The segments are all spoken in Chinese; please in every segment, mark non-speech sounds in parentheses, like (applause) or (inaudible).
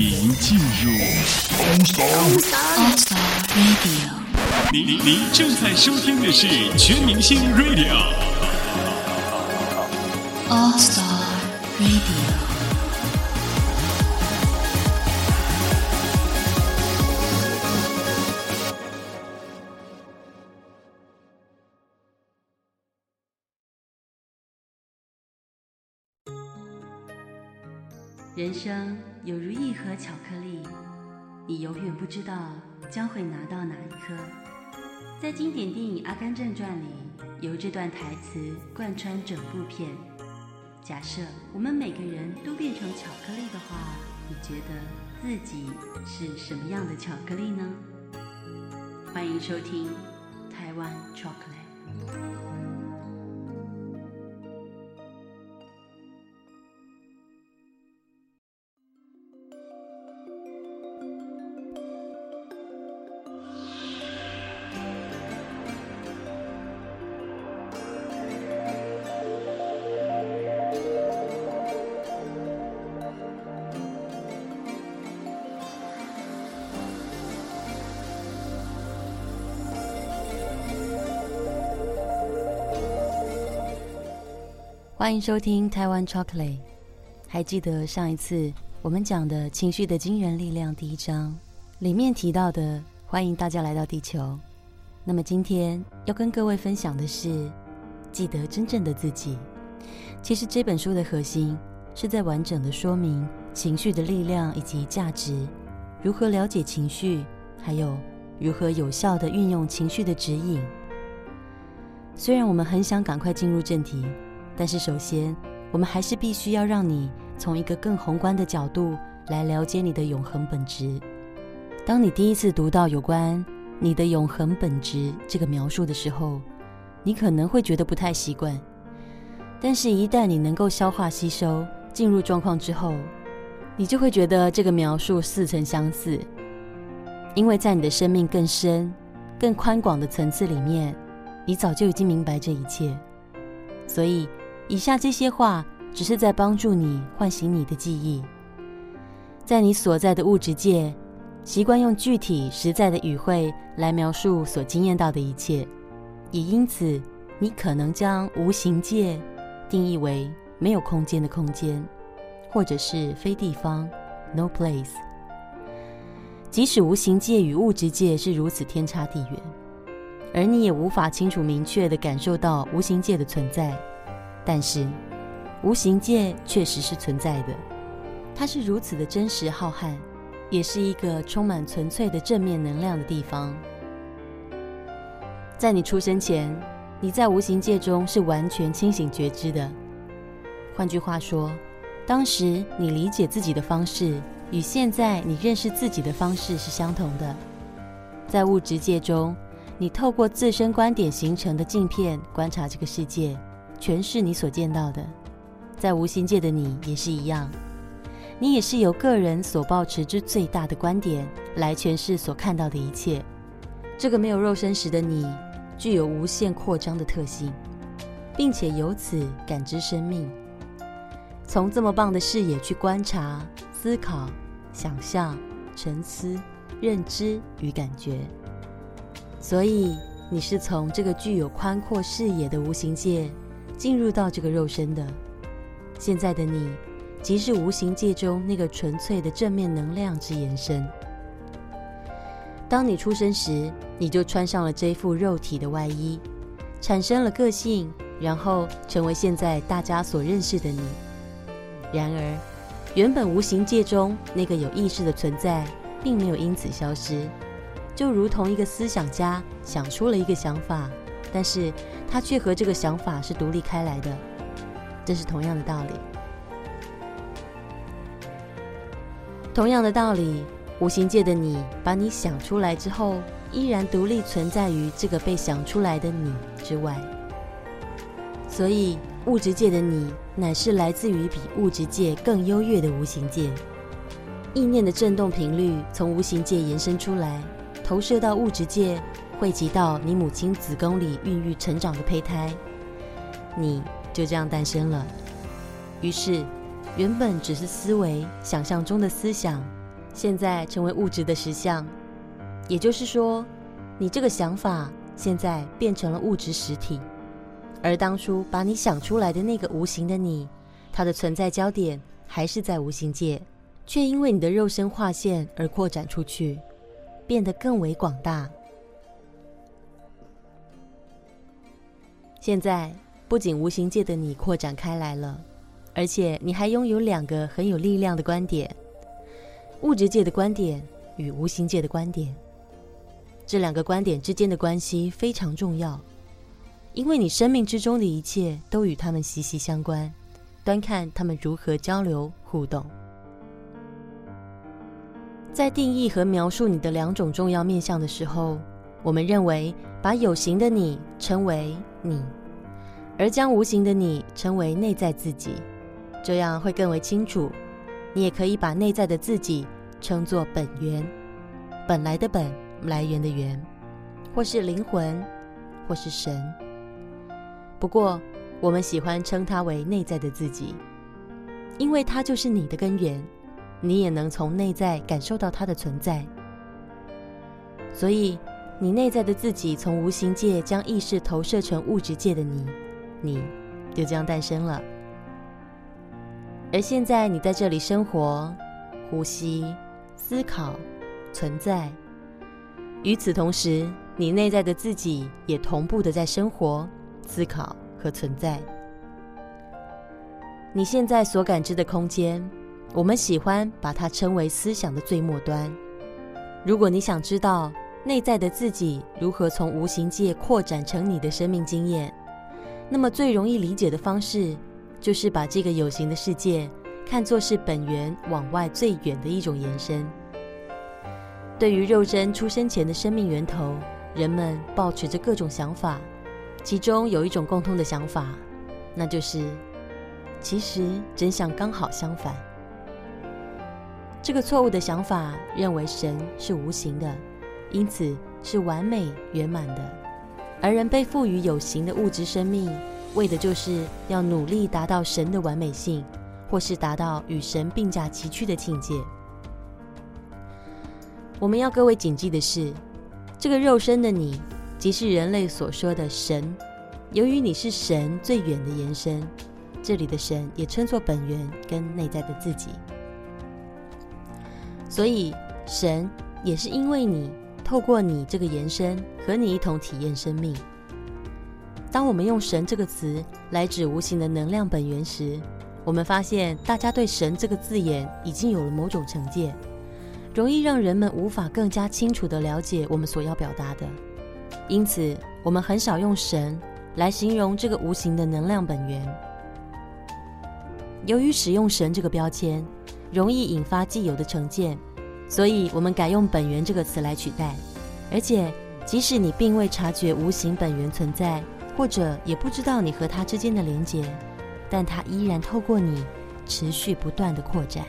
迎进入 All Star Radio。您您您正在收听的是全明星 Radio。All Star Radio。人生有如一盒巧克力，你永远不知道将会拿到哪一颗。在经典电影《阿甘正传》里，由这段台词贯穿整部片：假设我们每个人都变成巧克力的话，你觉得自己是什么样的巧克力呢？欢迎收听台湾 Chocolate。欢迎收听台湾 Chocolate。还记得上一次我们讲的情绪的惊人力量第一章里面提到的，欢迎大家来到地球。那么今天要跟各位分享的是，记得真正的自己。其实这本书的核心是在完整的说明情绪的力量以及价值，如何了解情绪，还有如何有效的运用情绪的指引。虽然我们很想赶快进入正题。但是，首先，我们还是必须要让你从一个更宏观的角度来了解你的永恒本质。当你第一次读到有关你的永恒本质这个描述的时候，你可能会觉得不太习惯。但是，一旦你能够消化吸收、进入状况之后，你就会觉得这个描述似曾相似，因为在你的生命更深、更宽广的层次里面，你早就已经明白这一切，所以。以下这些话只是在帮助你唤醒你的记忆。在你所在的物质界，习惯用具体实在的语汇来描述所经验到的一切，也因此，你可能将无形界定义为没有空间的空间，或者是非地方 （no place）。即使无形界与物质界是如此天差地远，而你也无法清楚明确地感受到无形界的存在。但是，无形界确实是存在的，它是如此的真实浩瀚，也是一个充满纯粹的正面能量的地方。在你出生前，你在无形界中是完全清醒觉知的。换句话说，当时你理解自己的方式与现在你认识自己的方式是相同的。在物质界中，你透过自身观点形成的镜片观察这个世界。全是你所见到的，在无形界的你也是一样，你也是由个人所保持之最大的观点来诠释所看到的一切。这个没有肉身时的你，具有无限扩张的特性，并且由此感知生命，从这么棒的视野去观察、思考、想象、沉思、认知与感觉。所以，你是从这个具有宽阔视野的无形界。进入到这个肉身的现在的你，即是无形界中那个纯粹的正面能量之延伸。当你出生时，你就穿上了这副肉体的外衣，产生了个性，然后成为现在大家所认识的你。然而，原本无形界中那个有意识的存在，并没有因此消失，就如同一个思想家想出了一个想法，但是。他却和这个想法是独立开来的，这是同样的道理。同样的道理，无形界的你把你想出来之后，依然独立存在于这个被想出来的你之外。所以，物质界的你乃是来自于比物质界更优越的无形界。意念的振动频率从无形界延伸出来，投射到物质界。汇集到你母亲子宫里孕育成长的胚胎，你就这样诞生了。于是，原本只是思维、想象中的思想，现在成为物质的实相，也就是说，你这个想法现在变成了物质实体，而当初把你想出来的那个无形的你，它的存在焦点还是在无形界，却因为你的肉身划线而扩展出去，变得更为广大。现在不仅无形界的你扩展开来了，而且你还拥有两个很有力量的观点。物质界的观点与无形界的观点，这两个观点之间的关系非常重要，因为你生命之中的一切都与他们息息相关。端看他们如何交流互动。在定义和描述你的两种重要面向的时候，我们认为把有形的你称为你，而将无形的你称为内在自己，这样会更为清楚。你也可以把内在的自己称作本源，本来的本，来源的源，或是灵魂，或是神。不过，我们喜欢称它为内在的自己，因为它就是你的根源，你也能从内在感受到它的存在。所以，你内在的自己从无形界将意识投射成物质界的你，你就这样诞生了。而现在，你在这里生活、呼吸、思考、存在。与此同时，你内在的自己也同步的在生活、思考和存在。你现在所感知的空间，我们喜欢把它称为思想的最末端。如果你想知道内在的自己如何从无形界扩展成你的生命经验，那么最容易理解的方式。就是把这个有形的世界看作是本源往外最远的一种延伸。对于肉身出生前的生命源头，人们保持着各种想法，其中有一种共通的想法，那就是其实真相刚好相反。这个错误的想法认为神是无形的，因此是完美圆满的，而人被赋予有形的物质生命。为的就是要努力达到神的完美性，或是达到与神并驾齐驱的境界。我们要各位谨记的是，这个肉身的你，即是人类所说的神。由于你是神最远的延伸，这里的神也称作本源跟内在的自己。所以神也是因为你透过你这个延伸，和你一同体验生命。当我们用“神”这个词来指无形的能量本源时，我们发现大家对“神”这个字眼已经有了某种成见，容易让人们无法更加清楚地了解我们所要表达的。因此，我们很少用“神”来形容这个无形的能量本源。由于使用“神”这个标签容易引发既有的成见，所以我们改用“本源”这个词来取代。而且，即使你并未察觉无形本源存在，或者也不知道你和它之间的连结，但它依然透过你持续不断的扩展。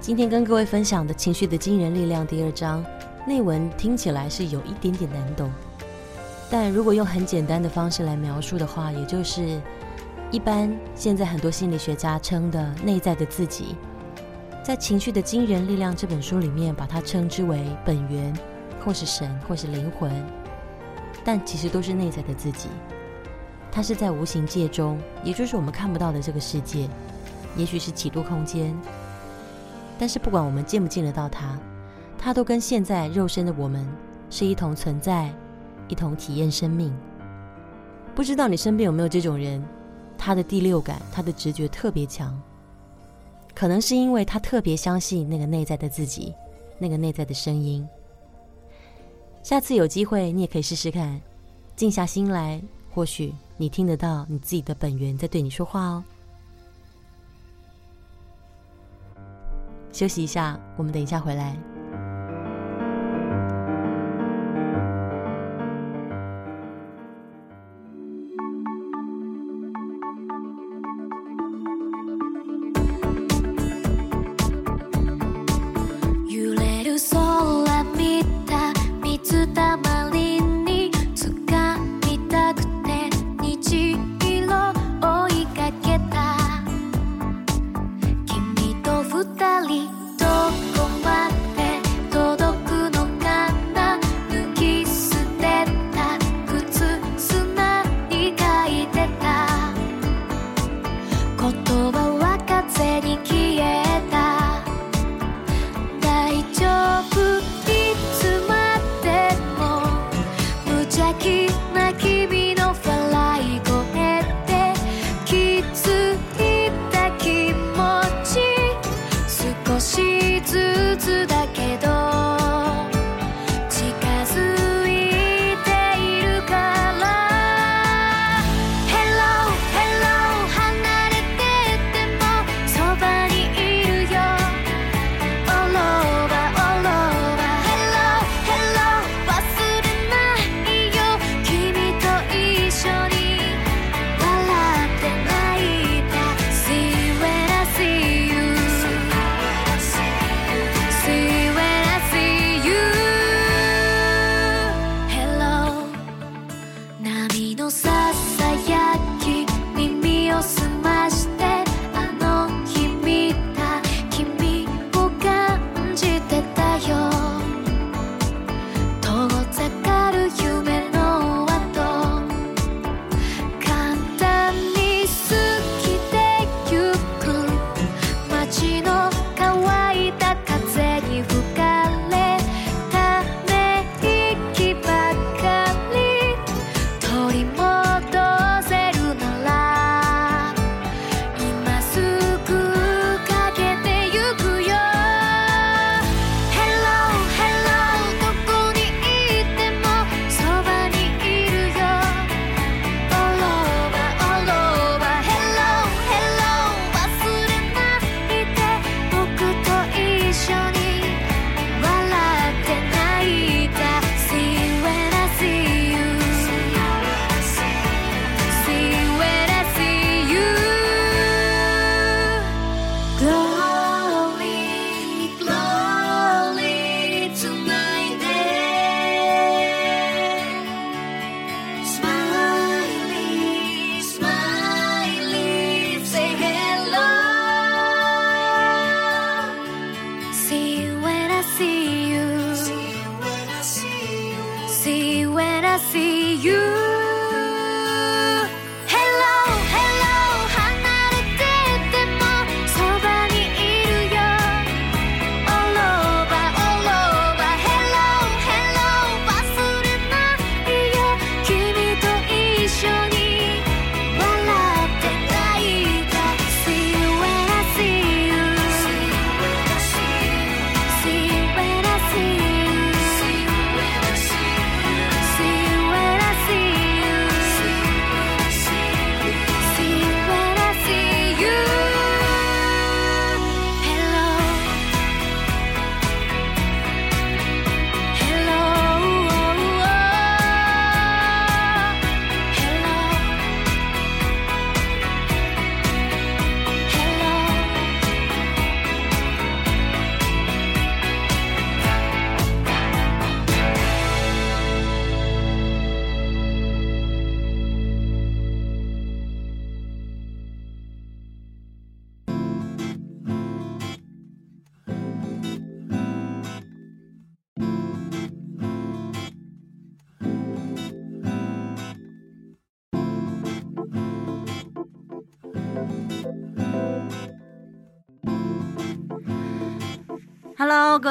今天跟各位分享的情绪的惊人力量第二章内文听起来是有一点点难懂，但如果用很简单的方式来描述的话，也就是一般现在很多心理学家称的内在的自己。在《情绪的惊人力量》这本书里面，把它称之为本源，或是神，或是灵魂，但其实都是内在的自己。它是在无形界中，也就是我们看不到的这个世界，也许是几度空间。但是不管我们见不见得到它，它都跟现在肉身的我们是一同存在，一同体验生命。不知道你身边有没有这种人？他的第六感，他的直觉特别强。可能是因为他特别相信那个内在的自己，那个内在的声音。下次有机会，你也可以试试看，静下心来，或许你听得到你自己的本源在对你说话哦。休息一下，我们等一下回来。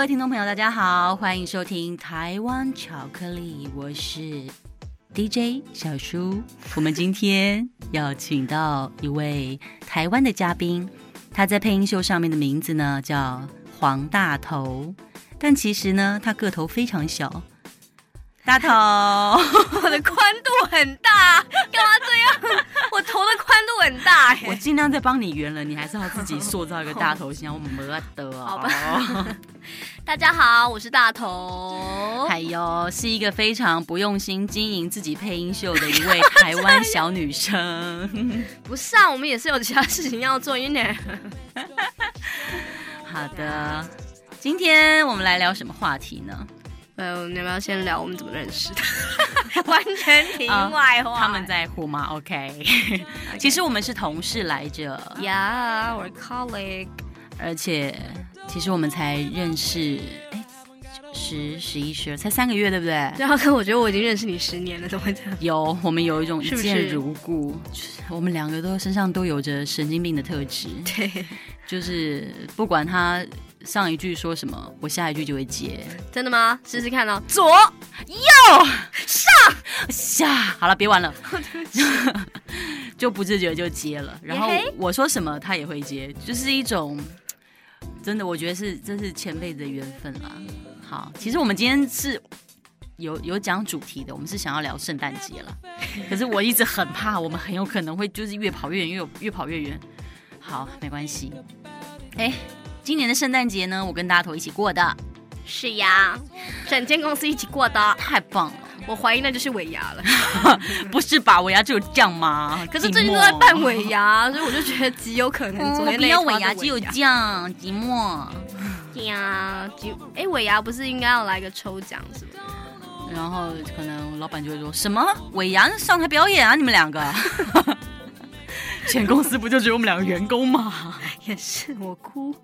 位听众朋友，大家好，欢迎收听台湾巧克力，我是 DJ 小叔。我们今天要请到一位台湾的嘉宾，他在配音秀上面的名字呢叫黄大头，但其实呢他个头非常小。大头，我的宽度很大，干嘛这样？我头的宽度很大，我尽量在帮你圆了，你还是要自己塑造一个大头型，我没得好吧？(laughs) 大家好，我是大头，哎呦是一个非常不用心经营自己配音秀的一位台湾小女生。(laughs) 不是啊，我们也是有其他事情要做，因为 (laughs) 好的，今天我们来聊什么话题呢？呃，你要不要先聊我们怎么认识的？(laughs) 完全题外话。他们在乎吗？OK。(laughs) 其实我们是同事来着。Yeah, we're colleague。而且，其实我们才认识，哎，十、十一、十二，才三个月，对不对？对啊，可我觉得我已经认识你十年了，怎么会这样？有，我们有一种一见如故。我们两个都身上都有着神经病的特质。对，就是不管他。上一句说什么，我下一句就会接。真的吗？试试看哦。左、右、上、下。好了，别玩了。(laughs) 就不自觉就接了。然后我说什么，他也会接，就是一种真的，我觉得是这是前辈子的缘分啦。好，其实我们今天是有有讲主题的，我们是想要聊圣诞节了。可是我一直很怕，我们很有可能会就是越跑越远，越越跑越远。好，没关系。哎。今年的圣诞节呢，我跟大头一起过的，是呀，(laughs) 整间公司一起过的，太棒了！我怀疑那就是尾牙了，(laughs) 不是吧？尾牙只有这样吗？可是最近都在办尾牙，所以我就觉得极有可能昨天没有尾牙，只有酱寂寞。呀，就哎，尾牙不是应该要来个抽奖是吗？然后可能老板就会说什么伟牙上台表演啊，你们两个，(laughs) 全公司不就只有我们两个员工吗？也是我哭。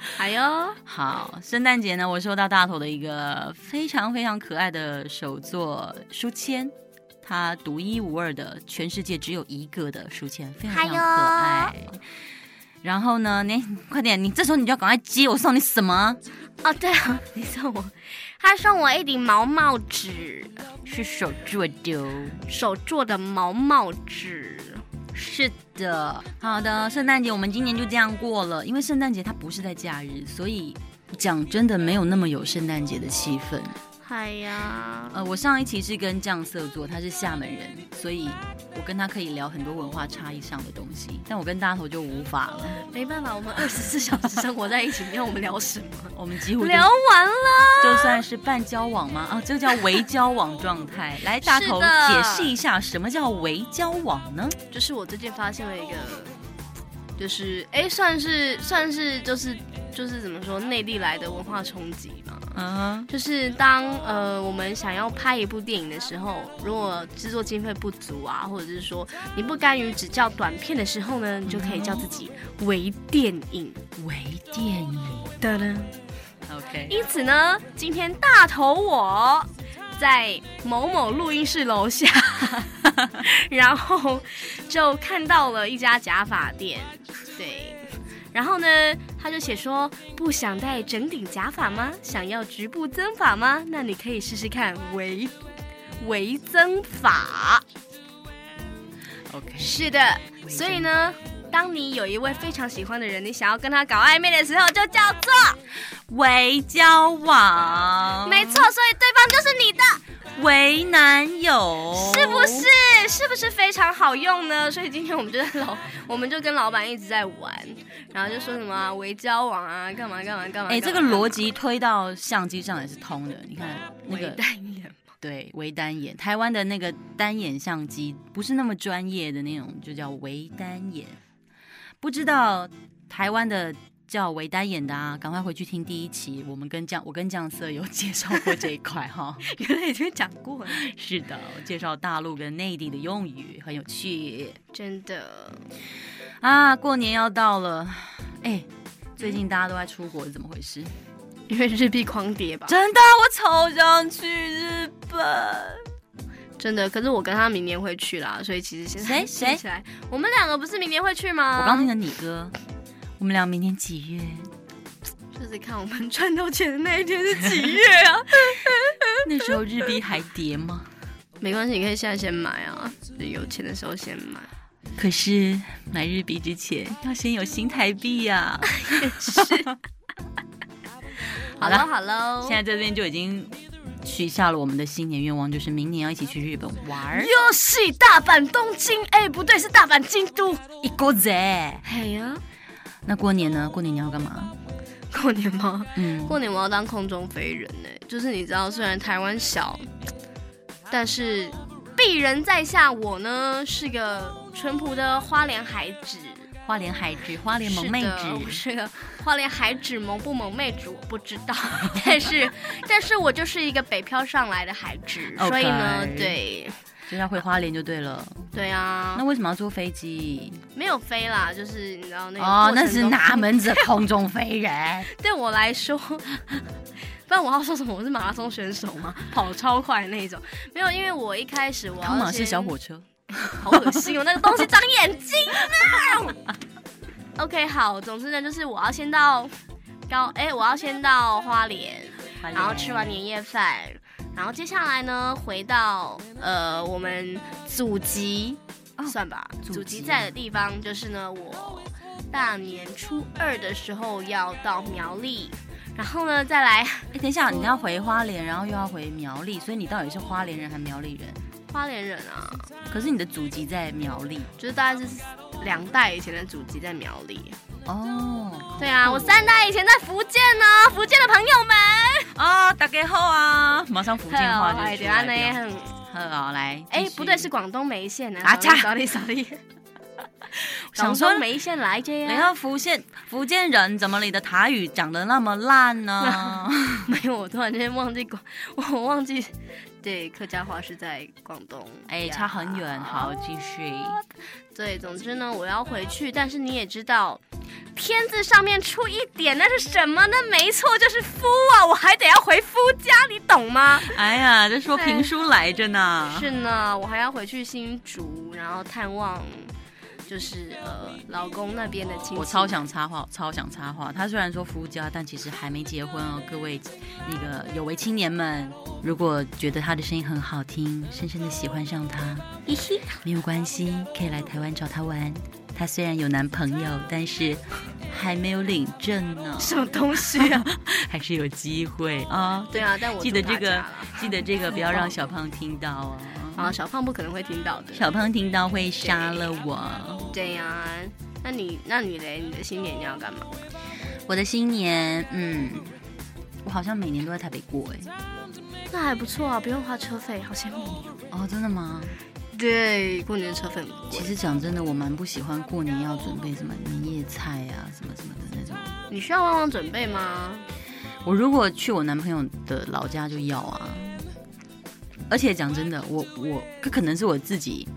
(laughs) 还有，好，圣诞节呢，我收到大头的一个非常非常可爱的手作书签，它独一无二的，全世界只有一个的书签，非常非常可爱。然后呢，你快点，你这时候你就要赶快接，我送你什么？哦，对了，你送我，他送我一顶毛帽子，是手做的，手做的毛帽子。是的，好的，圣诞节我们今年就这样过了，因为圣诞节它不是在假日，所以讲真的没有那么有圣诞节的气氛。嗨呀，呃，我上一期是跟酱色做，他是厦门人，所以我跟他可以聊很多文化差异上的东西，但我跟大头就无法了。没办法，我们二十四 (laughs) 小时生活在一起，你要我们聊什么？我们几乎聊完了，就算是半交往吗？啊，这个叫微交往状态。来，大头解释一下什么叫微交往呢？就是我最近发现了一个，就是哎，算是算是就是就是怎么说，内地来的文化冲击嘛。嗯，就是当呃我们想要拍一部电影的时候，如果制作经费不足啊，或者是说你不甘于只叫短片的时候呢，你就可以叫自己微电影，微电影的呢。OK，因此呢，今天大头我在某某录音室楼下，(laughs) 然后就看到了一家假发店，对。然后呢，他就写说，不想戴整顶假发吗？想要局部增发吗？那你可以试试看微微增发。OK，是的。所以呢，当你有一位非常喜欢的人，你想要跟他搞暧昧的时候，就叫做微交往。没错，所以对方就是你的。为男友是不是是不是非常好用呢？所以今天我们就在老，我们就跟老板一直在玩，然后就说什么为交往啊，干嘛干嘛干嘛。哎，这个逻辑推到相机上也是通的。你看那个单眼，对，(laughs) 微单眼。台湾的那个单眼相机不是那么专业的那种，就叫微单眼。不知道台湾的。叫维丹演的啊，赶快回去听第一期，我们跟酱我跟酱色有 (laughs) 介绍过这一块哈，(laughs) 原来已经讲过了。是的，介绍大陆跟内地的用语很有趣，真的啊，过年要到了，哎，最近大家都在出国是怎么回事？因为日币狂跌吧？真的，我超想去日本，真的。可是我跟他明年会去啦，所以其实现在谁 (laughs) 谁？我们两个不是明年会去吗？我刚听了你哥。我们俩明年几月？就是看我们赚到钱的那一天是几月啊？(laughs) 那时候日币还跌吗？没关系，你可以现在先买啊，有钱的时候先买。可是买日币之前要先有新台币呀。(laughs) 也是。好了好了，现在这边就已经许下了我们的新年愿望，就是明年要一起去日本玩。又是大阪、东京，哎，不对，是大阪、京都，一个在。哎呀。那过年呢？过年你要干嘛？过年吗？嗯，过年我要当空中飞人呢。就是你知道，虽然台湾小，但是鄙人在下，我呢是个淳朴的花莲孩子。花莲海指，花莲萌妹子，是个花莲海指，萌不萌妹指我不知道，(laughs) 但是但是我就是一个北漂上来的孩子，所以呢，对。就要回花莲就对了。对啊，那为什么要坐飞机？没有飞啦，就是你知道那个哦，那是 (laughs) 哪门子空中飞人？(laughs) 对我来说，不然我要说什么？我是马拉松选手吗？跑超快那种？没有，因为我一开始我要是小火车，(laughs) 好恶心哦，那个东西长眼睛啊。OK，好，总之呢，就是我要先到高，哎，我要先到花莲，然后吃完年夜饭。然后接下来呢，回到呃我们祖籍，算吧，祖籍在的地方就是呢，我大年初二的时候要到苗栗，然后呢再来，哎，等一下，你要回花莲，然后又要回苗栗，所以你到底是花莲人还是苗栗人？花莲人啊，可是你的祖籍在苗栗，就是大概是两代以前的祖籍在苗栗。哦，对啊，我三代以前在福建呢，福建的朋友们啊，大家好啊，马上福建话就出来了。好，来，哎，不对，是广东梅县的。啊，查，sorry sorry。想说 (laughs) 梅县来这样。你看福建福建人怎么你的台语讲的那么烂呢？(laughs) 没有，我突然间忘记广，我忘记。对，客家话是在广东，哎，差很远。好，继续。对，总之呢，我要回去，但是你也知道，片子上面出一点，那是什么？那没错，就是夫啊，我还得要回夫家，你懂吗？哎呀，这说评书来着呢。是呢，我还要回去新竹，然后探望。就是呃，老公那边的亲戚，我超想插话，超想插话。他虽然说夫家，但其实还没结婚哦。各位那个有为青年们，如果觉得他的声音很好听，深深的喜欢上他，没有关系，可以来台湾找他玩。他虽然有男朋友，但是还没有领证呢。(laughs) 什么东西啊？(laughs) 还是有机会啊？对啊，但我记得这个，记得这个，不要让小 (laughs) 胖听到哦。啊，小胖不可能会听到的。小胖听到会杀了我。对呀，那你那你嘞？你的新年你要干嘛？我的新年，嗯，我好像每年都在台北过哎。那还不错啊，不用花车费，好羡慕你哦。真的吗？对，过年车费。其实讲真的，我蛮不喜欢过年要准备什么年夜菜啊，什么什么的那种。你需要旺旺准备吗？我如果去我男朋友的老家就要啊。而且讲真的，我我这可能是我自己，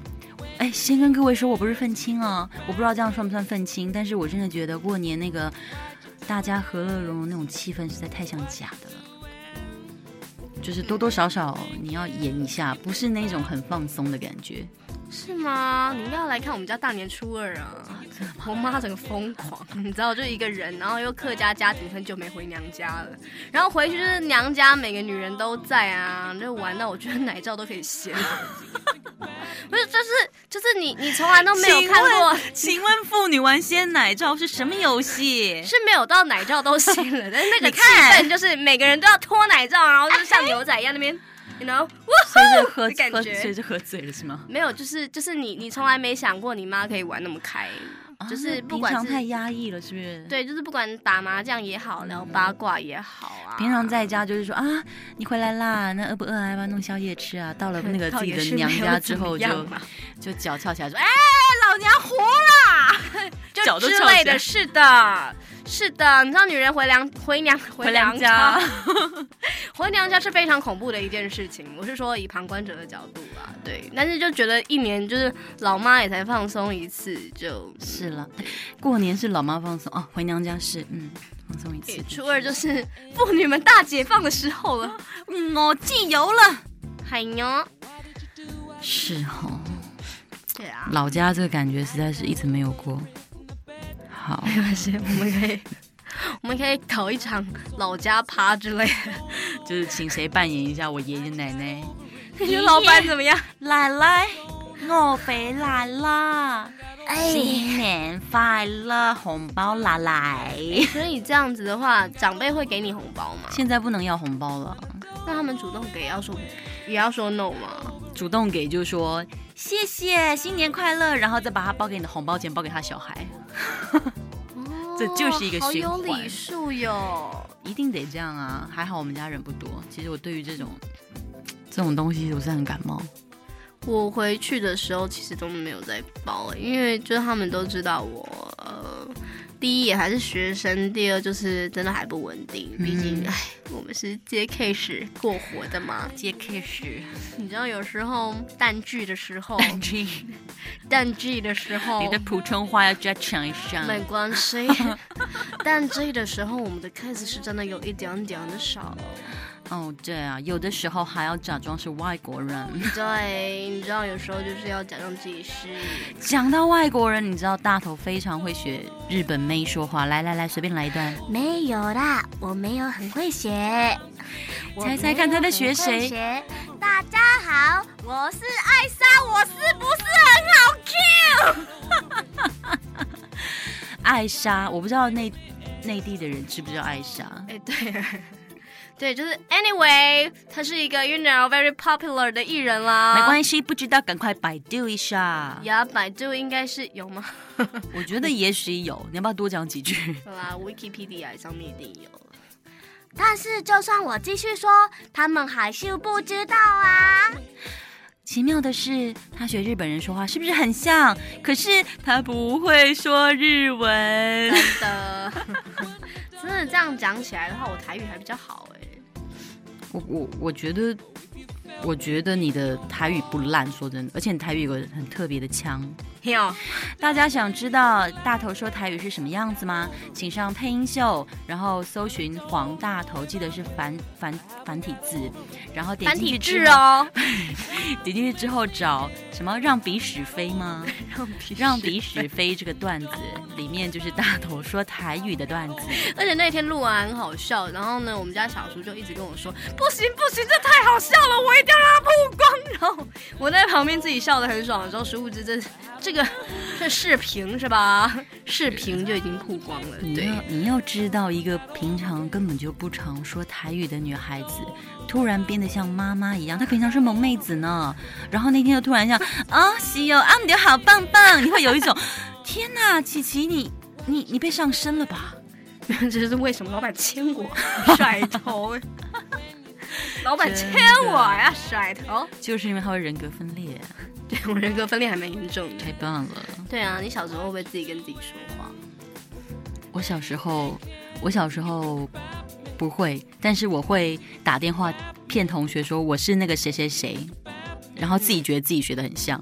哎，先跟各位说，我不是愤青啊，我不知道这样算不算愤青，但是我真的觉得过年那个大家和乐融融那种气氛实在太像假的了，就是多多少少你要演一下，不是那种很放松的感觉。是吗？你要来看我们家大年初二啊！我妈整个疯狂，你知道，就一个人，然后又客家家庭，很久没回娘家了，然后回去就是娘家每个女人都在啊，就玩到我觉得奶罩都可以掀。(laughs) 不是，就是就是你你从来都没有看过。请问妇女玩掀奶罩是什么游戏？是没有到奶罩都掀了，但是那个 (laughs) 气氛就是每个人都要脱奶罩，然后就是像牛仔一样那边。然后，随着喝喝，随着喝醉了是吗？没有，就是就是你你从来没想过你妈可以玩那么开，就是不管是太压抑了，是不是？对，就是不管打麻将也好，聊八卦也好啊。平常在家就是说啊，你回来啦，那饿不饿啊？要不要弄宵夜吃啊？到了那个 (laughs) 自己的娘家之后，就就脚翘起来说，哎，老娘活了，(laughs) 就之类的，是的。是的，你知道女人回娘回娘回娘家，(laughs) 回娘家是非常恐怖的一件事情。我是说以旁观者的角度啊，对。但是就觉得一年就是老妈也才放松一次，就是了。过年是老妈放松哦，回娘家是嗯放松一次。初二就是妇女们大解放的时候了。(laughs) 嗯，我自由了。海牛，是哦。对啊，老家这个感觉实在是一直没有过。好，没关系，我们可以，我们可以搞一场老家趴之类的，(laughs) 就是请谁扮演一下我爷爷奶奶。(laughs) 你觉得老板怎么样？奶奶，我回来了，新年快乐，红包拿来。(laughs) 所以这样子的话，长辈会给你红包吗？现在不能要红包了，那他们主动给要说也要说 no 吗？主动给就说谢谢，新年快乐，然后再把他包给你的红包钱包给他小孩。(laughs) 这就是一个循环，有礼数哟，一定得这样啊！还好我们家人不多。其实我对于这种这种东西，我是很感冒。我回去的时候，其实都没有在包，因为就是他们都知道我呃。第一也还是学生，第二就是真的还不稳定。毕竟，哎，我们是接 case 过活的嘛，接 case。你知道有时候淡季的时候，淡季，(laughs) 淡季的时候，你的普通话要加强一下。没关系，(laughs) 淡季的时候，我们的 case 是真的有一点点的少。哦，对啊，有的时候还要假装是外国人。(laughs) 对，你知道有时候就是要假装自己是。(laughs) 讲到外国人，你知道大头非常会学日本妹说话。来来来，随便来一段。没有啦，我没有很会学。(laughs) 猜猜看他在学谁？大家好，我是艾莎，我是不是很好 Q？艾莎，我不知道内内地的人知不知道艾莎？哎，对。对，就是 anyway，他是一个 you know very popular 的艺人啦。没关系，不知道赶快百度一下。呀，百度应该是有吗？(laughs) 我觉得也许有，你要不要多讲几句？好啦，Wikipedia 上面一定有。但是就算我继续说，他们还是不知道啊。奇妙的是，他学日本人说话是不是很像？可是他不会说日文。真的，(laughs) 真的这样讲起来的话，我台语还比较好哎。我我我觉得。我觉得你的台语不烂，说真的，而且你台语有个很特别的腔。有，大家想知道大头说台语是什么样子吗？请上配音秀，然后搜寻黄大头，记得是繁繁繁体字，然后点进去之后，(laughs) 点进去之后找什么让鼻屎飞吗？让鼻让鼻屎飞这个段子里面就是大头说台语的段子，(laughs) 而且那天录完很好笑，然后呢，我们家小叔就一直跟我说不行不行，这太好笑了，我一定要让他曝光。(laughs) 然后我在旁边自己笑得很爽的时候，殊不知这这。这个 (laughs) 这视频是吧？视频就已经曝光了。你要你要知道，一个平常根本就不常说台语的女孩子，突然变得像妈妈一样。她平常是萌妹子呢，然后那天又突然像啊，西游啊，你好棒棒！你会有一种天哪，琪琪，你你你被上身了吧？(laughs) 这是为什么？老板牵我 (laughs) 甩头，老板牵我呀，甩头，就是因为他会人格分裂。我人格分裂还蛮严重的，太棒了。对啊，你小时候会不会自己跟自己说话？我小时候，我小时候不会，但是我会打电话骗同学说我是那个谁谁谁，然后自己觉得自己学的很像，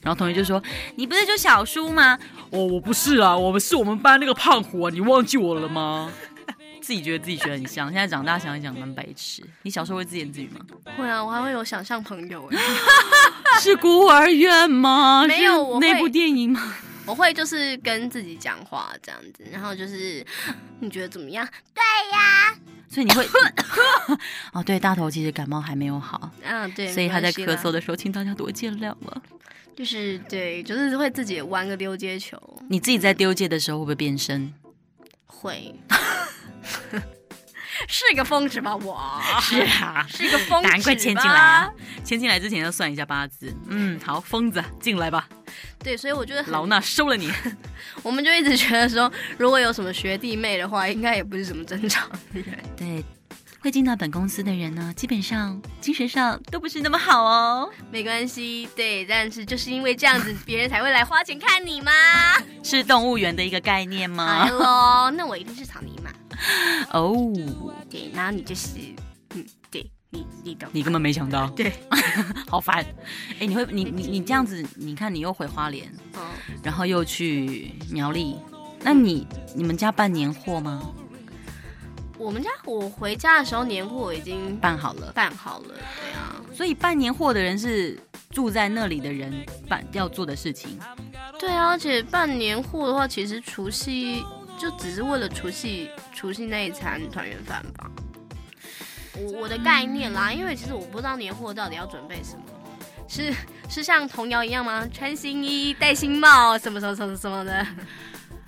然后同学就说你不是就小叔吗？哦，我不是啊，我们是我们班那个胖虎啊，你忘记我了吗？(laughs) 自己觉得自己学很像，现在长大想一想蛮白痴。你小时候会自言自语吗？会啊，我还会有想象朋友。(laughs) 是孤儿院吗？(laughs) 没有那部电影吗？(laughs) 我会就是跟自己讲话这样子，然后就是你觉得怎么样？对呀，(laughs) 所以你会哦，对，大头其实感冒还没有好，嗯，对，所以他在咳嗽的时候，请大家多见谅了。就是对，就是会自己玩个丢接球。你自己在丢接的时候会不会变身？会。(laughs) 是一个疯子吧？我是啊，是一个疯子。难怪签进来啊！迁进来之前要算一下八字。嗯，好，疯子进来吧。对，所以我觉得老衲收了你。(laughs) 我们就一直觉得说，如果有什么学弟妹的话，应该也不是什么正常人。对，会进到本公司的人呢，基本上精神上都不是那么好哦。没关系，对，但是就是因为这样子，别人才会来花钱看你吗？(laughs) 是动物园的一个概念吗？Hello，那我一定是草泥马。(laughs) 哦，对，然后你就是，嗯，对你，你懂，你根本没想到，对，(laughs) 好烦。哎，你会，你你你这样子，你看你又回花莲，然后又去苗栗，那你你们家办年货吗？我们家我回家的时候年货已经办好了，办好了，对啊。所以办年货的人是住在那里的人办要做的事情。对啊，而且办年货的话，其实除夕。就只是为了除夕除夕那一餐团圆饭吧，我我的概念啦，因为其实我不知道年货到底要准备什么，是是像童谣一样吗？穿新衣戴新帽什么什么什么什么的。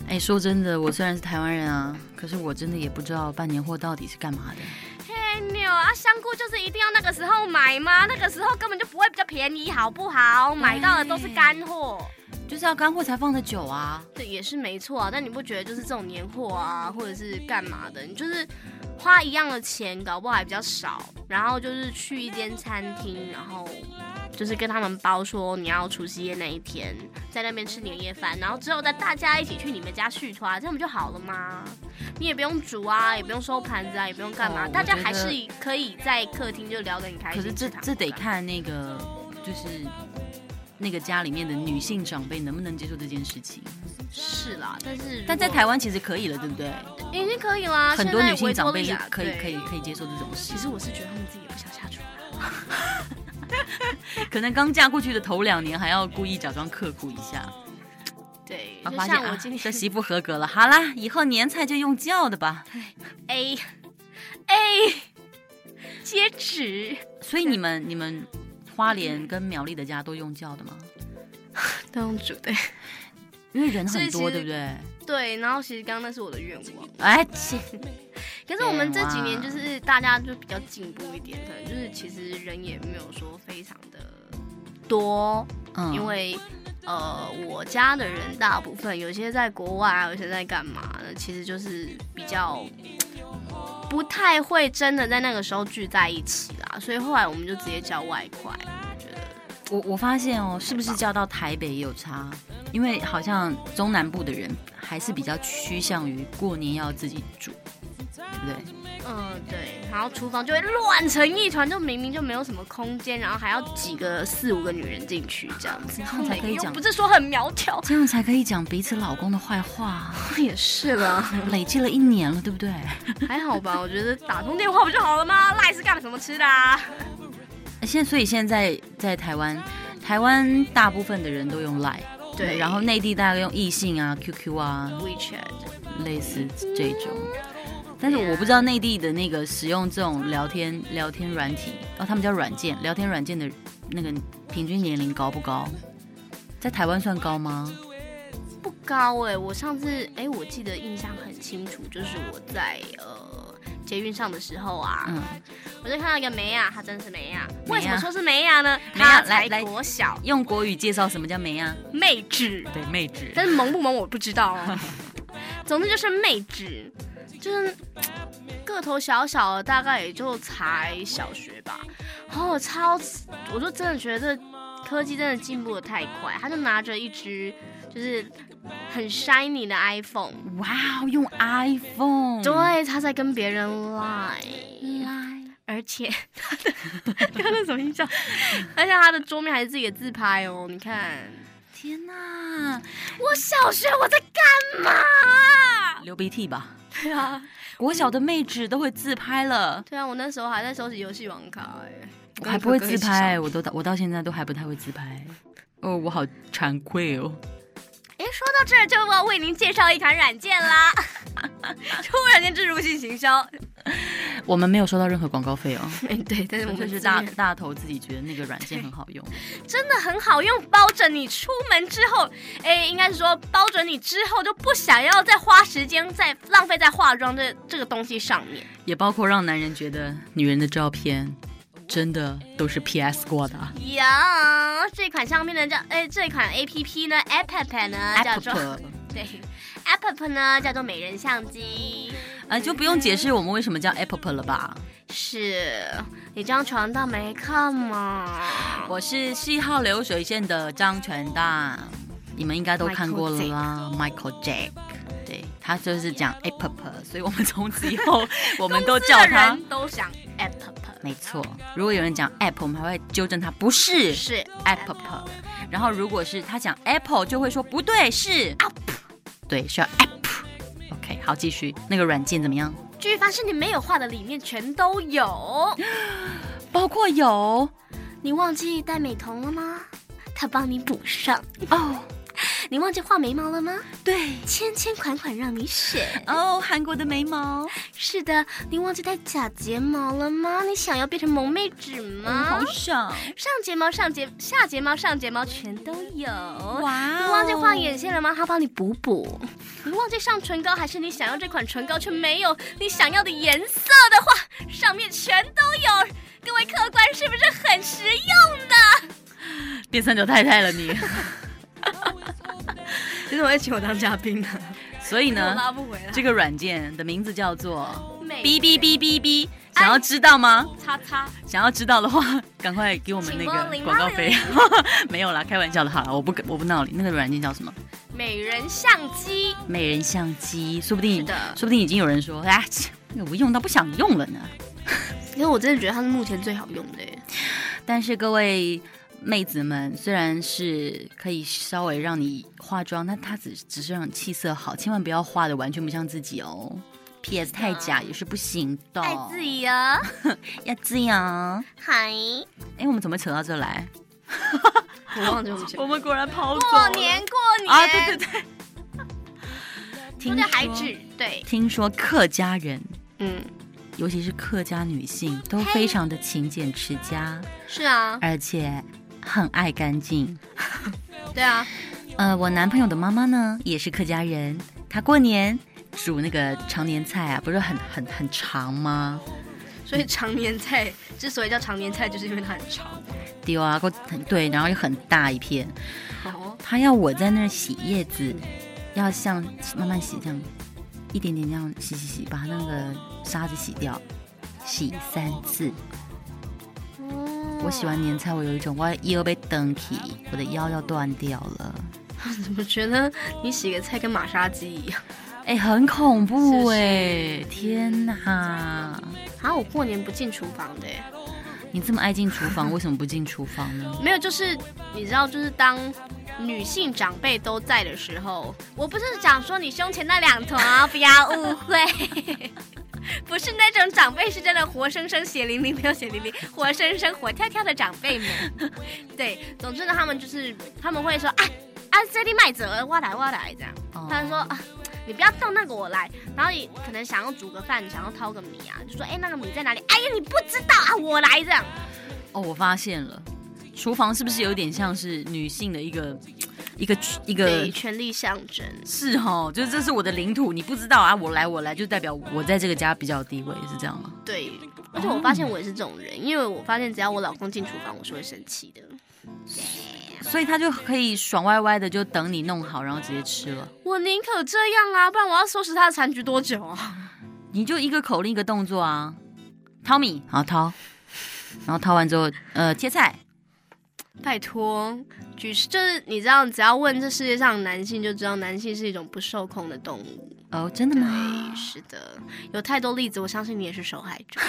哎，说真的，我虽然是台湾人啊，可是我真的也不知道办年货到底是干嘛的。嘿牛啊，香菇就是一定要那个时候买吗？那个时候根本就不会比较便宜，好不好？买到的都是干货。就是要干货才放的久啊，对，也是没错啊。但你不觉得就是这种年货啊，或者是干嘛的，你就是花一样的钱，搞不好还比较少。然后就是去一间餐厅，然后就是跟他们包说你要除夕夜那一天在那边吃年夜饭，然后之后再大家一起去你们家续团，这样不就好了吗？你也不用煮啊，也不用收盘子啊，也不用干嘛，大家还是可以在客厅就聊得很开心。可是这这得看那个就是。那个家里面的女性长辈能不能接受这件事情？是啦，但是但在台湾其实可以了，对不对？已经可以啦，很多女性长辈是可以可以可以接受这种事。其实我是觉得他们自己也不想下厨，(laughs) 可能刚嫁过去的头两年还要故意假装刻苦一下。对，发现我今天这媳妇合格了，好啦，以后年菜就用叫的吧。A (laughs) A (laughs) 接旨。所以你们你们。花莲跟苗栗的家都用叫的吗？都用煮的，(laughs) 因为人很多，对不对？对，然后其实刚刚那是我的愿望，哎，(laughs) 可是我们这几年就是大家就比较进步一点，可能就是其实人也没有说非常的多，嗯，因为呃，我家的人大部分有些在国外，有些在干嘛呢？其实就是比较。不太会真的在那个时候聚在一起啦，所以后来我们就直接叫外快。我觉得我我发现哦，是不是叫到台北也有差？因为好像中南部的人还是比较趋向于过年要自己煮，对不对？嗯，对。然后厨房就会乱成一团，就明明就没有什么空间，然后还要挤个四五个女人进去这样子，这样才可以讲，不是说很苗条，这样才可以讲彼此老公的坏话。(laughs) 也是啦，累积了一年了，对不对？还好吧，我觉得打通电话不就好了吗？赖是干什么吃的？啊？现所以现在在台湾，台湾大部分的人都用 Line，对，然后内地大概用异性啊、QQ 啊、WeChat，类似这种。但是我不知道内地的那个使用这种聊天聊天软体，哦，他们叫软件，聊天软件的那个平均年龄高不高？在台湾算高吗？不高哎，我上次哎，我记得印象很清楚，就是我在呃。捷运上的时候啊，嗯，我就看到一个梅亚，她真的是梅亚。为什么说是梅亚呢？她才国小，用国语介绍什么叫梅亚？妹纸，对，妹纸。但是萌不萌我不知道哦。(laughs) 总之就是妹纸，就是个头小小的，大概也就才小学吧。哦，超，我就真的觉得科技真的进步的太快。他就拿着一只，就是。很 shiny 的 iPhone，哇哦，用 iPhone，对，他在跟别人 line，line，而且他的，(laughs) 他的什么音效？而且他的桌面还是自己的自拍哦，你看，天哪，我小学我在干嘛？流鼻涕吧？对啊，国小的妹纸都会自拍了。对啊，我那时候还在收集游戏网卡哎，我还不会自拍，我都到我到现在都还不太会自拍，哦，我好惭愧哦。哎，说到这儿就要为您介绍一款软件啦，突然间植入性行销。我们没有收到任何广告费哦。(laughs) 哎，对，但是我们是大大头自己觉得那个软件很好用，(laughs) 真的很好用，包准你出门之后，哎，应该是说包准你之后就不想要再花时间再浪费在化妆这这个东西上面，也包括让男人觉得女人的照片。真的都是 PS 过的呀！这款相片呢叫哎，这款 APP 呢，App 呢叫做对，App 呢叫做美人相机。啊，就不用解释我们为什么叫 App 了吧？是你张传大没看吗？我是七号流水线的张传大，你们应该都看过了啦，Michael Jack。对他就是讲 App，所以我们从此以后 (laughs) 我们都叫他都想 App。没错，如果有人讲 Apple，我们还会纠正他，不是，是 Apple。然后如果是他讲 Apple，就会说不对，是 App。对，需要 App。OK，好，继续。那个软件怎么样？续凡是你没有画的里面全都有，(gasps) 包括有，你忘记戴美瞳了吗？他帮你补上哦。你忘记画眉毛了吗？对，千千款款让你选哦。韩国的眉毛，是的。你忘记戴假睫毛了吗？你想要变成萌妹纸吗？好想。上睫毛、上睫、下睫毛、上睫毛全都有。哇！你忘记画眼线了吗？他帮你补补。你忘记上唇膏，还是你想要这款唇膏却没有你想要的颜色的话，上面全都有。各位客官，是不是很实用呢？变三角太太了你。(laughs) 其实我会请我当嘉宾呢，(laughs) 所以呢，拉不回来。这个软件的名字叫做哔哔哔哔哔，想要知道吗？叉叉，想要知道的话，赶快给我们那个广告费。(laughs) 没有啦，开玩笑的，好了，我不我不闹你。那个软件叫什么？美人相机。美人相机，说不定，说不定已经有人说，哎，我用到不想用了呢。因为我真的觉得它是目前最好用的。但是各位。妹子们虽然是可以稍微让你化妆，但它只只是让你气色好，千万不要化的完全不像自己哦。P.S. 太假也是不行的。爱自己啊，(laughs) 要自由。嗨，哎，我们怎么扯到这来？我忘记我们果然跑走。过年过年啊，对对对。(laughs) 听说孩子对，听说客家人，嗯，尤其是客家女性都非常的勤俭持家。是啊，而且。很爱干净，(laughs) 对啊，呃，我男朋友的妈妈呢也是客家人，她过年煮那个常年菜啊，不是很很很长吗？所以常年菜之所以叫常年菜，就是因为它很长。对啊，很对，然后又很大一片。哦。他要我在那儿洗叶子，要像慢慢洗这样，一点点这样洗洗洗，把那个沙子洗掉，洗三次。我洗完年菜，我有一种我腰被蹬起，我的腰要断掉了。(laughs) 怎么觉得你洗个菜跟马杀鸡一样？哎，很恐怖哎！天哪！啊，我过年不进厨房的。你这么爱进厨房，(laughs) 为什么不进厨房呢？没有，就是你知道，就是当女性长辈都在的时候，我不是讲说你胸前那两坨，不要误会，(laughs) 不是那种长辈，是真的活生生血淋淋，没有血淋淋，活生生活跳跳的长辈们。(laughs) 对，总之呢，他们就是他们会说，啊啊，这里麦子，我来我来这样。他说啊。你不要动那个，我来。然后你可能想要煮个饭，想要掏个米啊，就说：“哎，那个米在哪里？”哎呀，你不知道啊，我来这样。哦，我发现了，厨房是不是有点像是女性的一个一个一个权力象征？是哦，就是这是我的领土，你不知道啊，我来我来，就代表我在这个家比较地位，是这样吗？对，而且我发现我也是这种人，因为我发现只要我老公进厨房，我是会生气的。所以他就可以爽歪歪的就等你弄好，然后直接吃了。我宁可这样啊，不然我要收拾他的残局多久啊？你就一个口令一个动作啊，掏米，好掏，然后掏完之后，呃，切菜。拜托，就是就是你知道，只要问这世界上男性，就知道男性是一种不受控的动物。哦，真的吗？是的，有太多例子，我相信你也是受害者，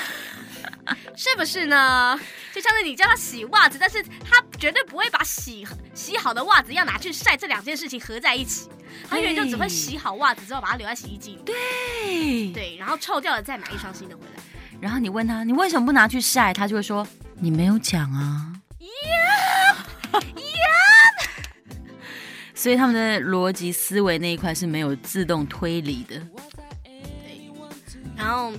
是不是呢？就像是你叫他洗袜子，但是他绝对不会把洗洗好的袜子要拿去晒这两件事情合在一起，他永远就只会洗好袜子之后把它留在洗衣机里。对对，然后臭掉了再买一双新的回来。然后你问他，你为什么不拿去晒？他就会说你没有讲啊。所以他们的逻辑思维那一块是没有自动推理的。然后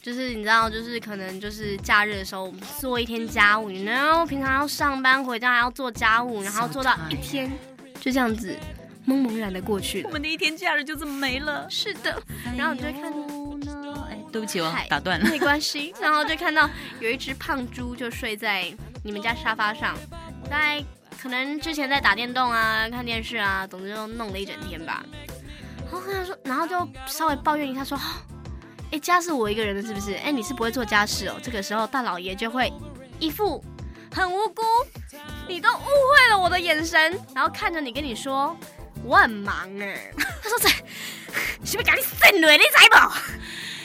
就是你知道，就是可能就是假日的时候，我们做一天家务，然后平常要上班回家还要做家务，然后做到一天就这样子懵懵然的过去。我们的一天假日就这么没了。是的。然后你就会看，哎，对不起我，打断了。没关系。然后就看到有一只胖猪就睡在你们家沙发上。在可能之前在打电动啊、看电视啊，总之就弄了一整天吧。然后跟他说，然后就稍微抱怨一下说：“ (gasps) 哎，家是我一个人的，是不是？哎，你是不会做家事哦。”这个时候大老爷就会一副很无辜，你都误会了我的眼神，然后看着你跟你说：“我很忙哎。(laughs) ”他说：“在 (laughs) 是不是赶紧睡累你才不？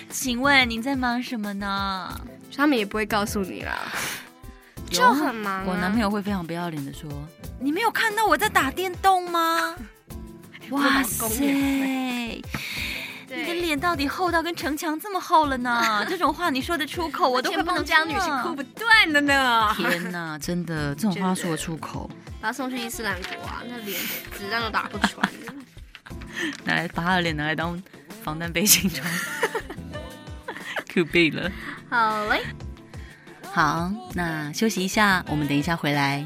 请问您在忙什么呢？”他们也不会告诉你啦。就很忙。我男朋友会非常不要脸的说：“你没有看到我在打电动吗？” (laughs) 哇塞！你的脸到底厚到跟城墙这么厚了呢？(laughs) 这种话你说得出口，我都会孟姜女性哭不断的呢。天哪，(laughs) 真的这种话说得出口？把他送去伊斯兰国啊，那脸子弹都打不穿。拿来把他的脸拿来当防弹背心穿，可悲了。好嘞。好，那休息一下，我们等一下回来。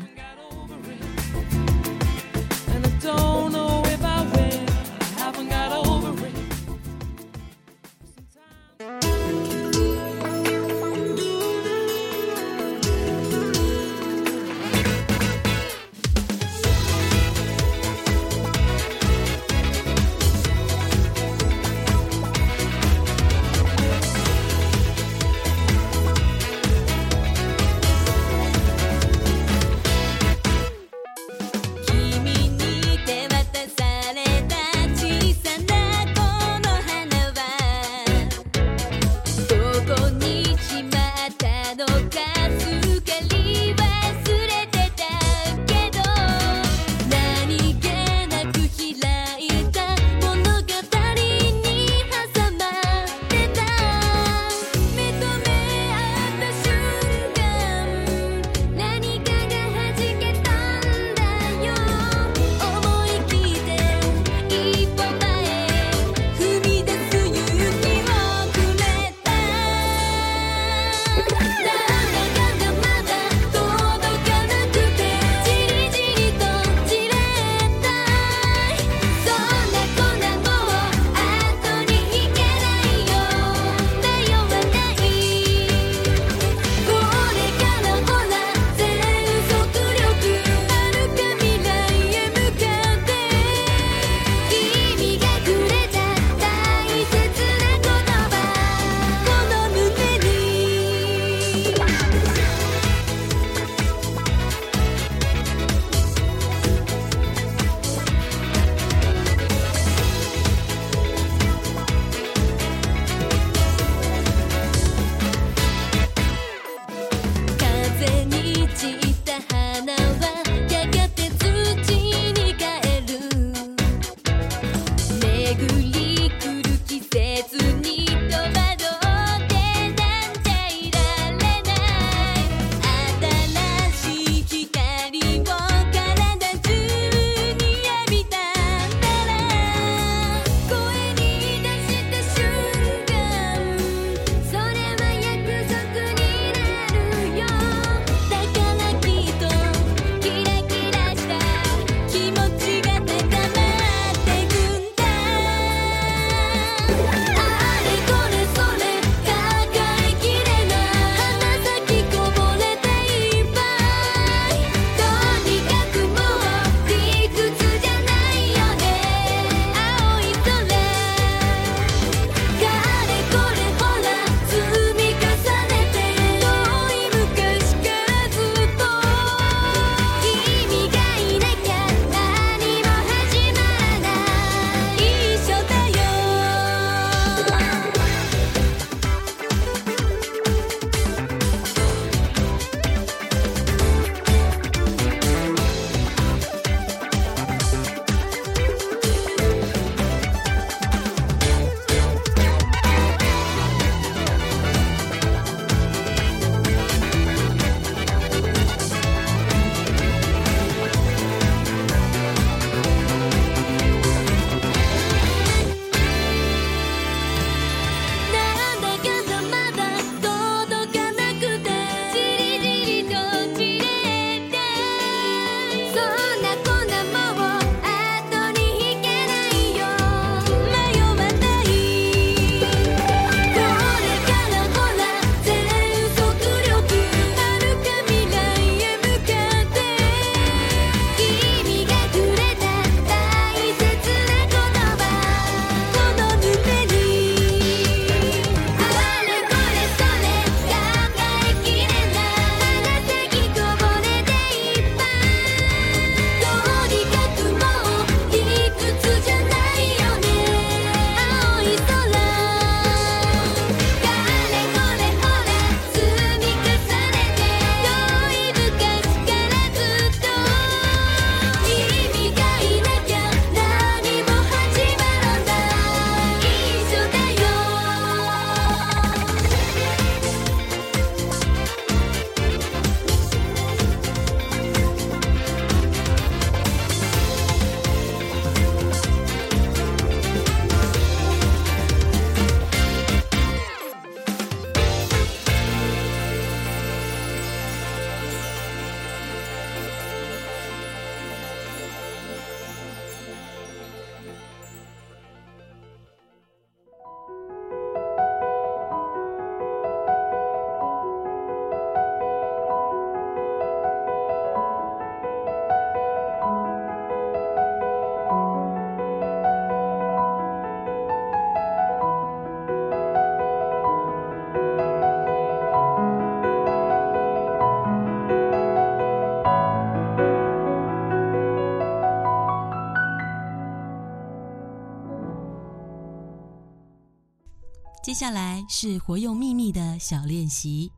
下来是活用秘密的小练习。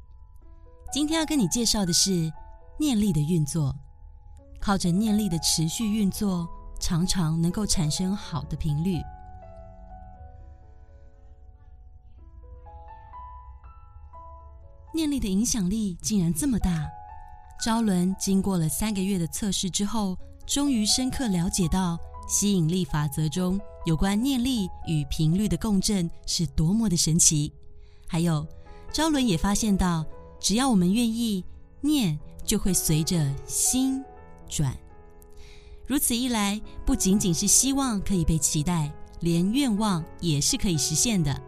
今天要跟你介绍的是念力的运作。靠着念力的持续运作，常常能够产生好的频率。念力的影响力竟然这么大！昭伦经过了三个月的测试之后，终于深刻了解到吸引力法则中有关念力与频率的共振是多么的神奇。还有，昭伦也发现到，只要我们愿意念，就会随着心。转，如此一来，不仅仅是希望可以被期待，连愿望也是可以实现的。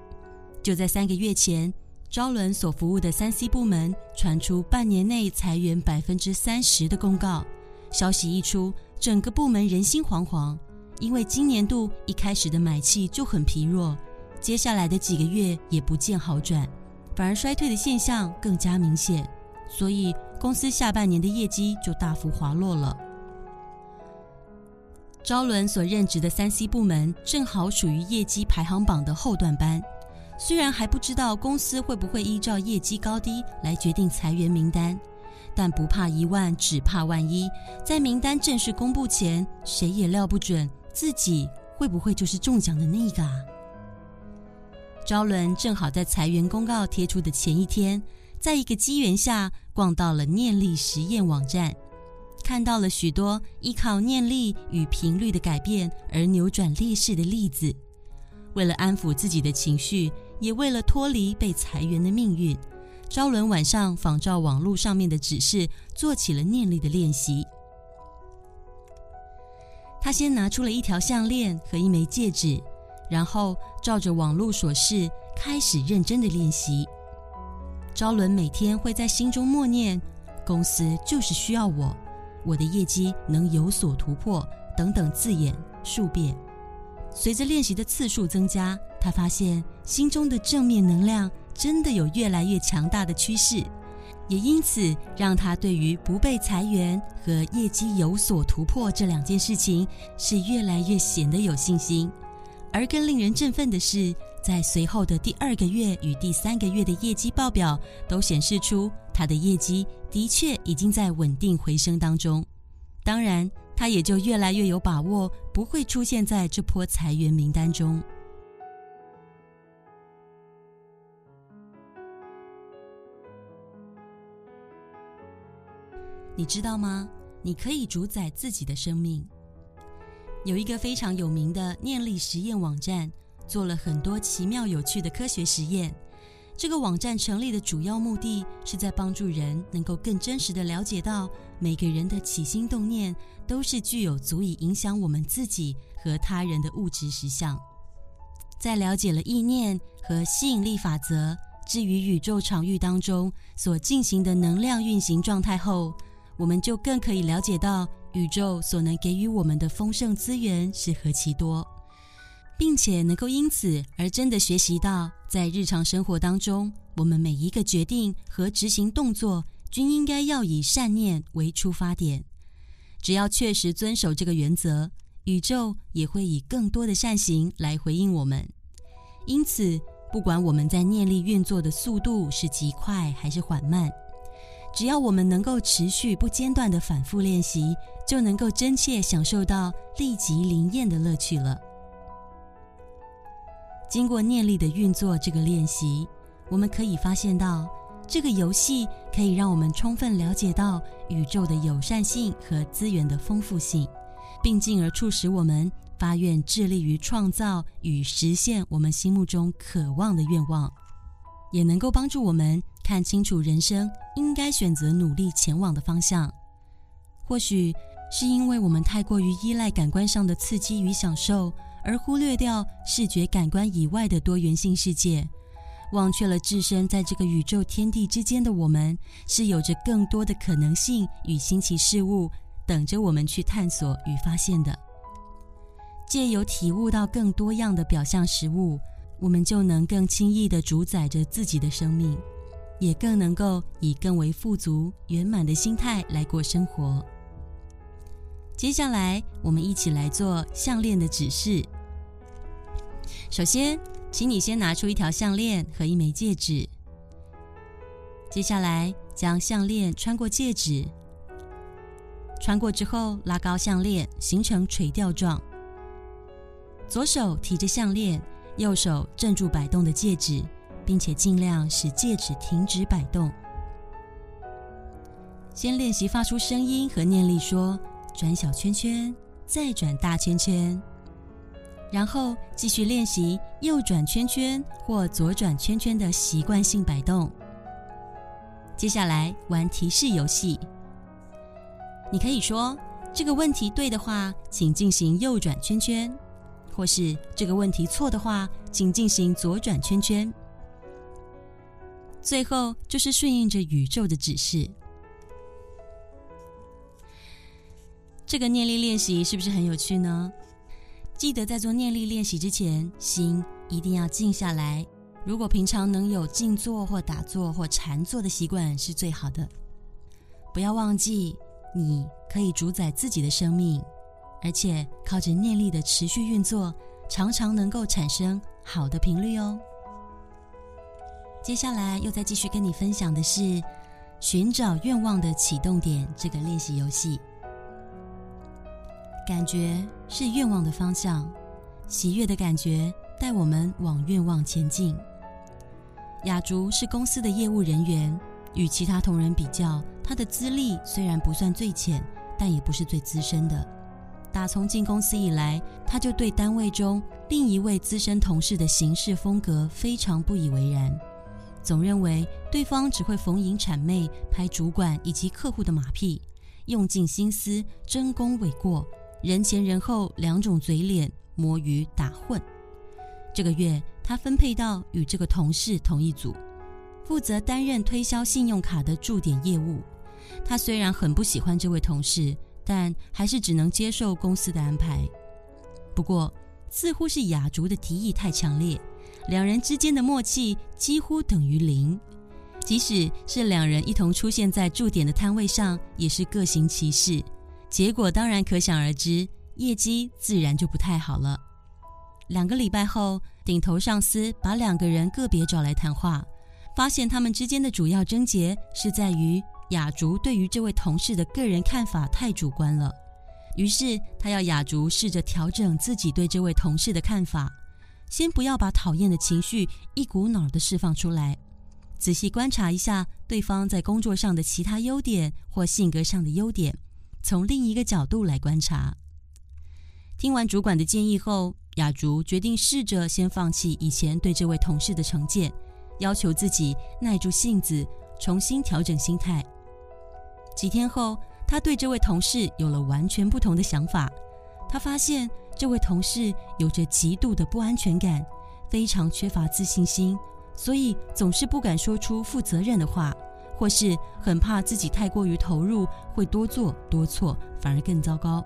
就在三个月前，招伦所服务的三 C 部门传出半年内裁员百分之三十的公告，消息一出，整个部门人心惶惶，因为今年度一开始的买气就很疲弱，接下来的几个月也不见好转，反而衰退的现象更加明显，所以。公司下半年的业绩就大幅滑落了。招伦所任职的三 C 部门正好属于业绩排行榜的后段班，虽然还不知道公司会不会依照业绩高低来决定裁员名单，但不怕一万，只怕万一，在名单正式公布前，谁也料不准自己会不会就是中奖的那个啊！招伦正好在裁员公告贴出的前一天。在一个机缘下，逛到了念力实验网站，看到了许多依靠念力与频率的改变而扭转劣势的例子。为了安抚自己的情绪，也为了脱离被裁员的命运，朝伦晚上仿照网络上面的指示，做起了念力的练习。他先拿出了一条项链和一枚戒指，然后照着网络所示，开始认真的练习。招伦每天会在心中默念：“公司就是需要我，我的业绩能有所突破。”等等字眼数遍。随着练习的次数增加，他发现心中的正面能量真的有越来越强大的趋势，也因此让他对于不被裁员和业绩有所突破这两件事情是越来越显得有信心。而更令人振奋的是。在随后的第二个月与第三个月的业绩报表都显示出，他的业绩的确已经在稳定回升当中。当然，他也就越来越有把握不会出现在这波裁员名单中。你知道吗？你可以主宰自己的生命。有一个非常有名的念力实验网站。做了很多奇妙有趣的科学实验。这个网站成立的主要目的是在帮助人能够更真实的了解到，每个人的起心动念都是具有足以影响我们自己和他人的物质实相。在了解了意念和吸引力法则至于宇宙场域当中所进行的能量运行状态后，我们就更可以了解到宇宙所能给予我们的丰盛资源是何其多。并且能够因此而真的学习到，在日常生活当中，我们每一个决定和执行动作均应该要以善念为出发点。只要确实遵守这个原则，宇宙也会以更多的善行来回应我们。因此，不管我们在念力运作的速度是极快还是缓慢，只要我们能够持续不间断的反复练习，就能够真切享受到立即灵验的乐趣了。经过念力的运作，这个练习，我们可以发现到，这个游戏可以让我们充分了解到宇宙的友善性和资源的丰富性，并进而促使我们发愿致力于创造与实现我们心目中渴望的愿望，也能够帮助我们看清楚人生应该选择努力前往的方向。或许是因为我们太过于依赖感官上的刺激与享受。而忽略掉视觉感官以外的多元性世界，忘却了置身在这个宇宙天地之间的我们，是有着更多的可能性与新奇事物等着我们去探索与发现的。借由体悟到更多样的表象实物，我们就能更轻易地主宰着自己的生命，也更能够以更为富足圆满的心态来过生活。接下来，我们一起来做项链的指示。首先，请你先拿出一条项链和一枚戒指。接下来，将项链穿过戒指，穿过之后拉高项链，形成垂吊状。左手提着项链，右手镇住摆动的戒指，并且尽量使戒指停止摆动。先练习发出声音和念力，说“转小圈圈，再转大圈圈”，然后继续练习右转圈圈或左转圈圈的习惯性摆动。接下来玩提示游戏，你可以说这个问题对的话，请进行右转圈圈；或是这个问题错的话，请进行左转圈圈。最后就是顺应着宇宙的指示。这个念力练习是不是很有趣呢？记得在做念力练习之前，心一定要静下来。如果平常能有静坐或打坐或禅坐的习惯是最好的。不要忘记，你可以主宰自己的生命，而且靠着念力的持续运作，常常能够产生好的频率哦。接下来又再继续跟你分享的是寻找愿望的启动点这个练习游戏。感觉是愿望的方向，喜悦的感觉带我们往愿望前进。雅竹是公司的业务人员，与其他同仁比较，他的资历虽然不算最浅，但也不是最资深的。打从进公司以来，他就对单位中另一位资深同事的行事风格非常不以为然，总认为对方只会逢迎谄媚、拍主管以及客户的马屁，用尽心思争功诿过，人前人后两种嘴脸，摸鱼打混。这个月。他分配到与这个同事同一组，负责担任推销信用卡的驻点业务。他虽然很不喜欢这位同事，但还是只能接受公司的安排。不过，似乎是雅竹的提议太强烈，两人之间的默契几乎等于零。即使是两人一同出现在驻点的摊位上，也是各行其事，结果当然可想而知，业绩自然就不太好了。两个礼拜后。顶头上司把两个人个别找来谈话，发现他们之间的主要症结是在于雅竹对于这位同事的个人看法太主观了。于是他要雅竹试着调整自己对这位同事的看法，先不要把讨厌的情绪一股脑的释放出来，仔细观察一下对方在工作上的其他优点或性格上的优点，从另一个角度来观察。听完主管的建议后。雅竹决定试着先放弃以前对这位同事的成见，要求自己耐住性子，重新调整心态。几天后，他对这位同事有了完全不同的想法。他发现这位同事有着极度的不安全感，非常缺乏自信心，所以总是不敢说出负责任的话，或是很怕自己太过于投入会多做多错，反而更糟糕。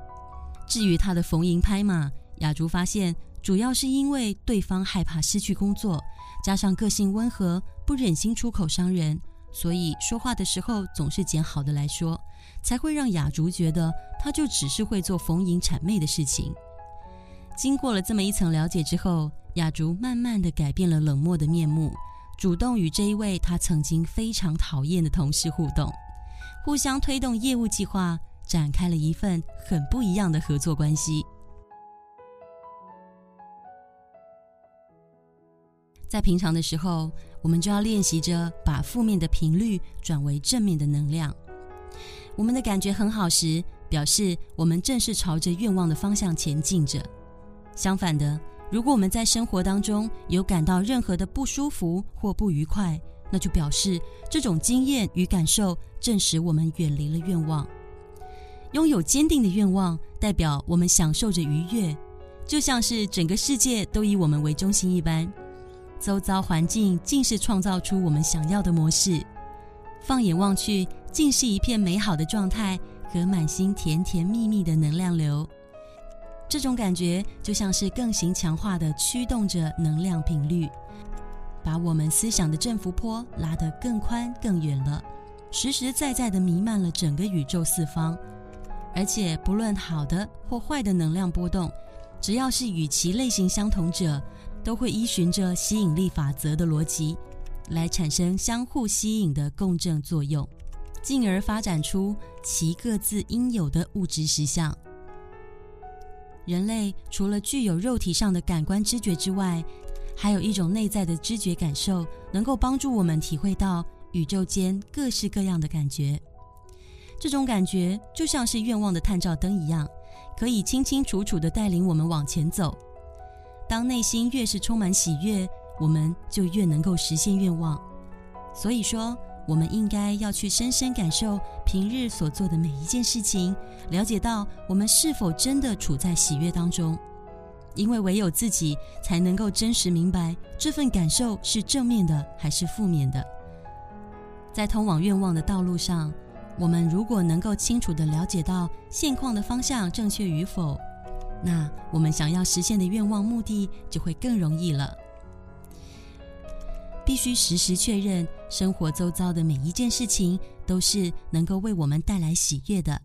至于他的逢迎拍马。雅竹发现，主要是因为对方害怕失去工作，加上个性温和，不忍心出口伤人，所以说话的时候总是捡好的来说，才会让雅竹觉得他就只是会做逢迎谄媚的事情。经过了这么一层了解之后，雅竹慢慢的改变了冷漠的面目，主动与这一位他曾经非常讨厌的同事互动，互相推动业务计划，展开了一份很不一样的合作关系。在平常的时候，我们就要练习着把负面的频率转为正面的能量。我们的感觉很好时，表示我们正是朝着愿望的方向前进着。相反的，如果我们在生活当中有感到任何的不舒服或不愉快，那就表示这种经验与感受正使我们远离了愿望。拥有坚定的愿望，代表我们享受着愉悦，就像是整个世界都以我们为中心一般。周遭环境竟是创造出我们想要的模式，放眼望去，竟是一片美好的状态和满心甜甜蜜蜜的能量流。这种感觉就像是更行强化的驱动着能量频率，把我们思想的振幅波拉得更宽更远了，实实在在的弥漫了整个宇宙四方。而且不论好的或坏的能量波动，只要是与其类型相同者。都会依循着吸引力法则的逻辑，来产生相互吸引的共振作用，进而发展出其各自应有的物质实相。人类除了具有肉体上的感官知觉之外，还有一种内在的知觉感受，能够帮助我们体会到宇宙间各式各样的感觉。这种感觉就像是愿望的探照灯一样，可以清清楚楚地带领我们往前走。当内心越是充满喜悦，我们就越能够实现愿望。所以说。我们应该要去深深感受平日所做的每一件事情，了解到我们是否真的处在喜悦当中。因为唯有自己才能够真实明白这份感受是正面的还是负面的。在通往愿望的道路上，我们如果能够清楚地了解到现况的方向正确与否，那我们想要实现的愿望目的就会更容易了。必须时时确认，生活周遭的每一件事情都是能够为我们带来喜悦的。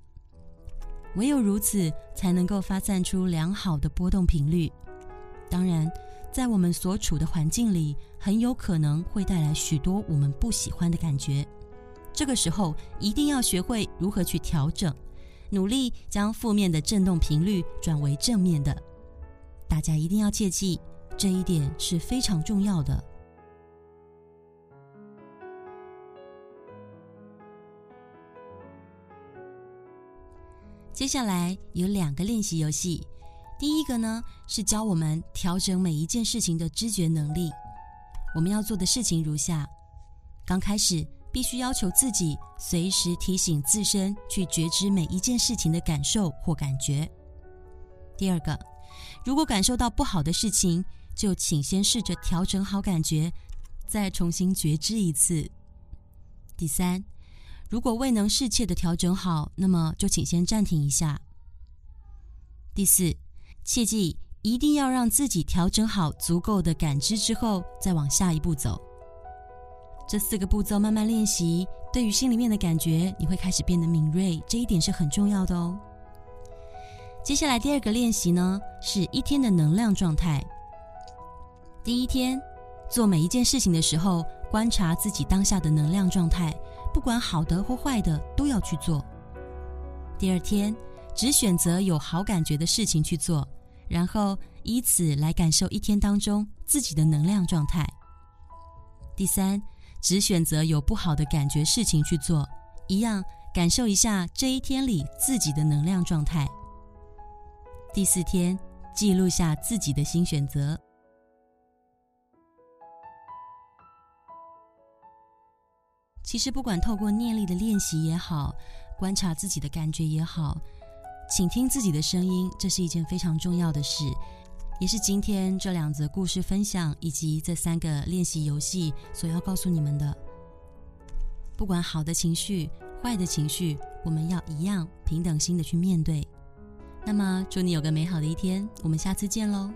唯有如此，才能够发散出良好的波动频率。当然，在我们所处的环境里，很有可能会带来许多我们不喜欢的感觉。这个时候，一定要学会如何去调整，努力将负面的振动频率转为正面的。大家一定要切记，这一点是非常重要的。接下来有两个练习游戏，第一个呢是教我们调整每一件事情的知觉能力。我们要做的事情如下：刚开始必须要求自己随时提醒自身去觉知每一件事情的感受或感觉。第二个，如果感受到不好的事情，就请先试着调整好感觉，再重新觉知一次。第三。如果未能适切的调整好，那么就请先暂停一下。第四，切记一定要让自己调整好足够的感知之后，再往下一步走。这四个步骤慢慢练习，对于心里面的感觉，你会开始变得敏锐，这一点是很重要的哦。接下来第二个练习呢，是一天的能量状态。第一天，做每一件事情的时候，观察自己当下的能量状态。不管好的或坏的，都要去做。第二天，只选择有好感觉的事情去做，然后以此来感受一天当中自己的能量状态。第三，只选择有不好的感觉事情去做，一样感受一下这一天里自己的能量状态。第四天，记录下自己的新选择。其实，不管透过念力的练习也好，观察自己的感觉也好，倾听自己的声音，这是一件非常重要的事，也是今天这两则故事分享以及这三个练习游戏所要告诉你们的。不管好的情绪、坏的情绪，我们要一样平等心的去面对。那么，祝你有个美好的一天，我们下次见喽。